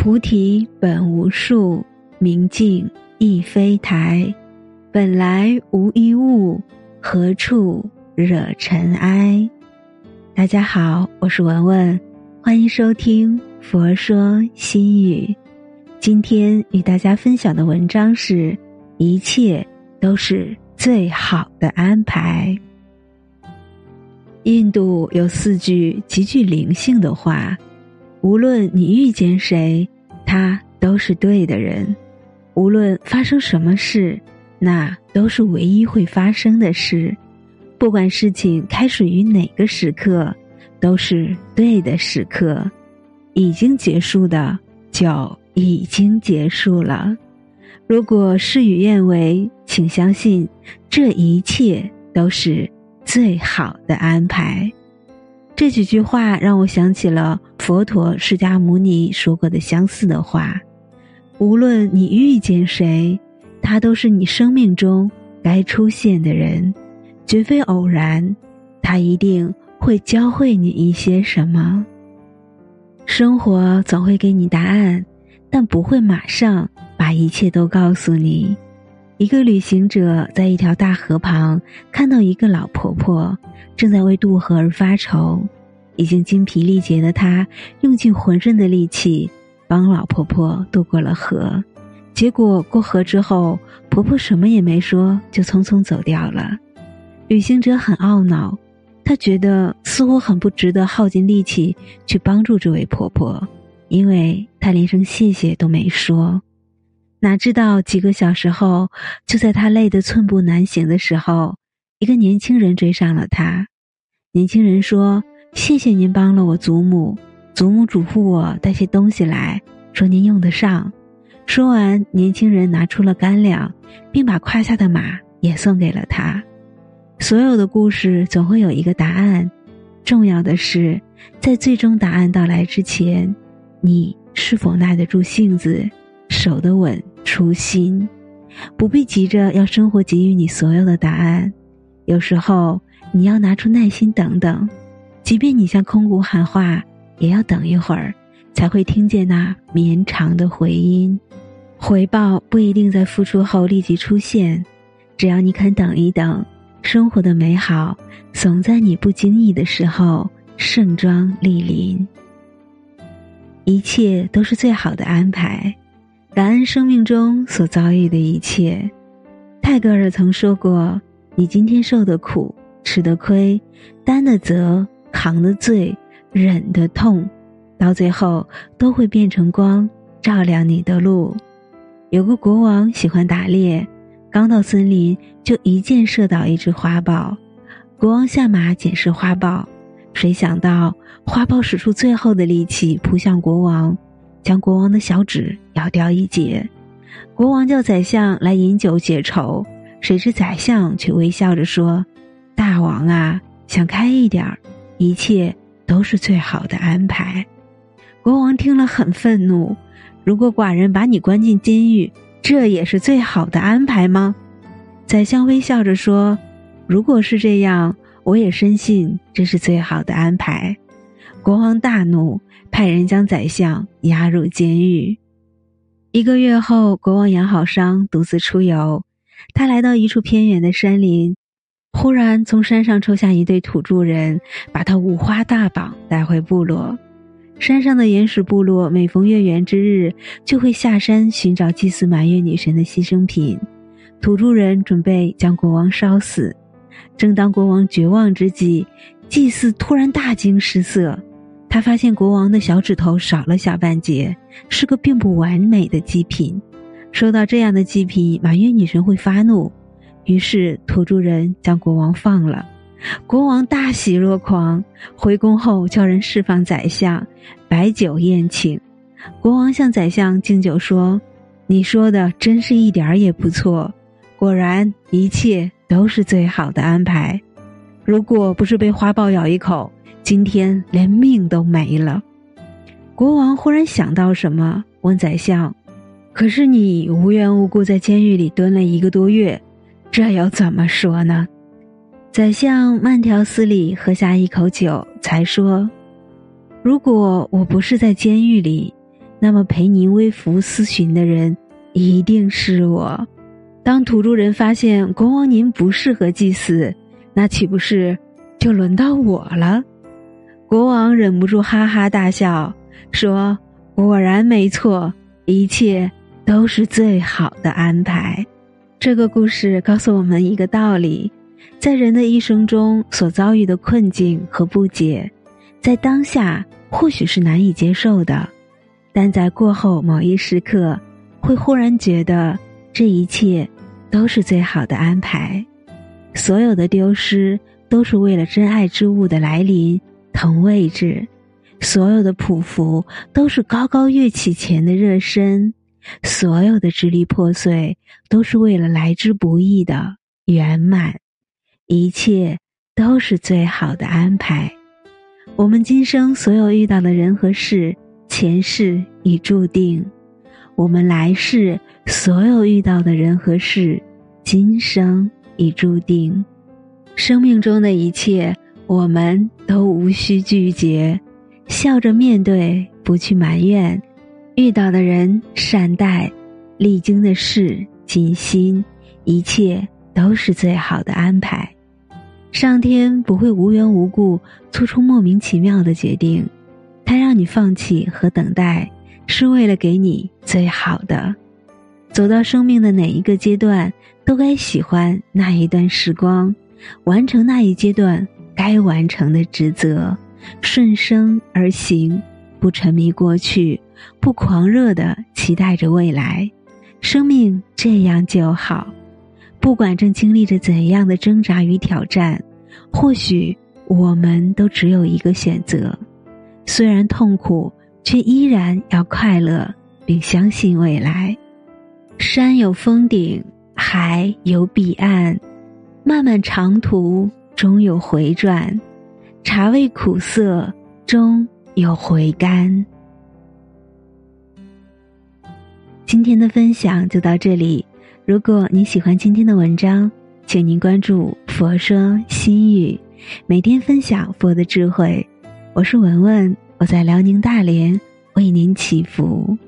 菩提本无树，明镜亦非台。本来无一物，何处惹尘埃？大家好，我是文文，欢迎收听《佛说心语》。今天与大家分享的文章是：一切都是最好的安排。印度有四句极具灵性的话。无论你遇见谁，他都是对的人；无论发生什么事，那都是唯一会发生的事。不管事情开始于哪个时刻，都是对的时刻。已经结束的，就已经结束了。如果事与愿违，请相信，这一切都是最好的安排。这几句话让我想起了佛陀释迦牟尼说过的相似的话：无论你遇见谁，他都是你生命中该出现的人，绝非偶然。他一定会教会你一些什么。生活总会给你答案，但不会马上把一切都告诉你。一个旅行者在一条大河旁看到一个老婆婆。正在为渡河而发愁，已经精疲力竭的他用尽浑身的力气帮老婆婆渡过了河。结果过河之后，婆婆什么也没说，就匆匆走掉了。旅行者很懊恼，他觉得似乎很不值得耗尽力气去帮助这位婆婆，因为她连声谢谢都没说。哪知道几个小时后，就在他累得寸步难行的时候。一个年轻人追上了他，年轻人说：“谢谢您帮了我祖母，祖母嘱咐我带些东西来，说您用得上。”说完，年轻人拿出了干粮，并把胯下的马也送给了他。所有的故事总会有一个答案，重要的是，在最终答案到来之前，你是否耐得住性子，守得稳初心？不必急着要生活给予你所有的答案。有时候你要拿出耐心等等，即便你向空谷喊话，也要等一会儿，才会听见那绵长的回音。回报不一定在付出后立即出现，只要你肯等一等，生活的美好总在你不经意的时候盛装莅临。一切都是最好的安排，感恩生命中所遭遇的一切。泰戈尔曾说过。你今天受的苦、吃的亏、担的责、扛的罪、忍的痛，到最后都会变成光，照亮你的路。有个国王喜欢打猎，刚到森林就一箭射倒一只花豹。国王下马检视花豹，谁想到花豹使出最后的力气扑向国王，将国王的小指咬掉一截。国王叫宰相来饮酒解愁。谁知宰相却微笑着说：“大王啊，想开一点儿，一切都是最好的安排。”国王听了很愤怒：“如果寡人把你关进监狱，这也是最好的安排吗？”宰相微笑着说：“如果是这样，我也深信这是最好的安排。”国王大怒，派人将宰相押入监狱。一个月后，国王养好伤，独自出游。他来到一处偏远的山林，忽然从山上抽下一对土著人，把他五花大绑带回部落。山上的原始部落每逢月圆之日，就会下山寻找祭祀满月女神的牺牲品。土著人准备将国王烧死。正当国王绝望之际，祭祀突然大惊失色，他发现国王的小指头少了小半截，是个并不完美的祭品。收到这样的祭品，满月女神会发怒。于是土著人将国王放了。国王大喜若狂，回宫后叫人释放宰相，摆酒宴请。国王向宰相敬酒说：“你说的真是一点儿也不错，果然一切都是最好的安排。如果不是被花豹咬一口，今天连命都没了。”国王忽然想到什么，问宰相。可是你无缘无故在监狱里蹲了一个多月，这又怎么说呢？宰相慢条斯理喝下一口酒，才说：“如果我不是在监狱里，那么陪您微服私巡的人一定是我。当土著人发现国王您不适合祭祀，那岂不是就轮到我了？国王忍不住哈哈大笑，说：“果然没错，一切都是最好的安排。”这个故事告诉我们一个道理：在人的一生中所遭遇的困境和不解，在当下或许是难以接受的，但在过后某一时刻，会忽然觉得这一切。都是最好的安排，所有的丢失都是为了真爱之物的来临同位置，所有的匍匐都是高高跃起前的热身，所有的支离破碎都是为了来之不易的圆满，一切都是最好的安排。我们今生所有遇到的人和事，前世已注定。我们来世所有遇到的人和事，今生已注定。生命中的一切，我们都无需拒绝，笑着面对，不去埋怨。遇到的人善待，历经的事尽心，一切都是最好的安排。上天不会无缘无故做出莫名其妙的决定，他让你放弃和等待。是为了给你最好的。走到生命的哪一个阶段，都该喜欢那一段时光，完成那一阶段该完成的职责，顺生而行，不沉迷过去，不狂热的期待着未来。生命这样就好。不管正经历着怎样的挣扎与挑战，或许我们都只有一个选择，虽然痛苦。却依然要快乐，并相信未来。山有峰顶，海有彼岸，漫漫长途终有回转，茶味苦涩终有回甘。今天的分享就到这里。如果你喜欢今天的文章，请您关注“佛说心语”，每天分享佛的智慧。我是文文。我在辽宁大连为您祈福。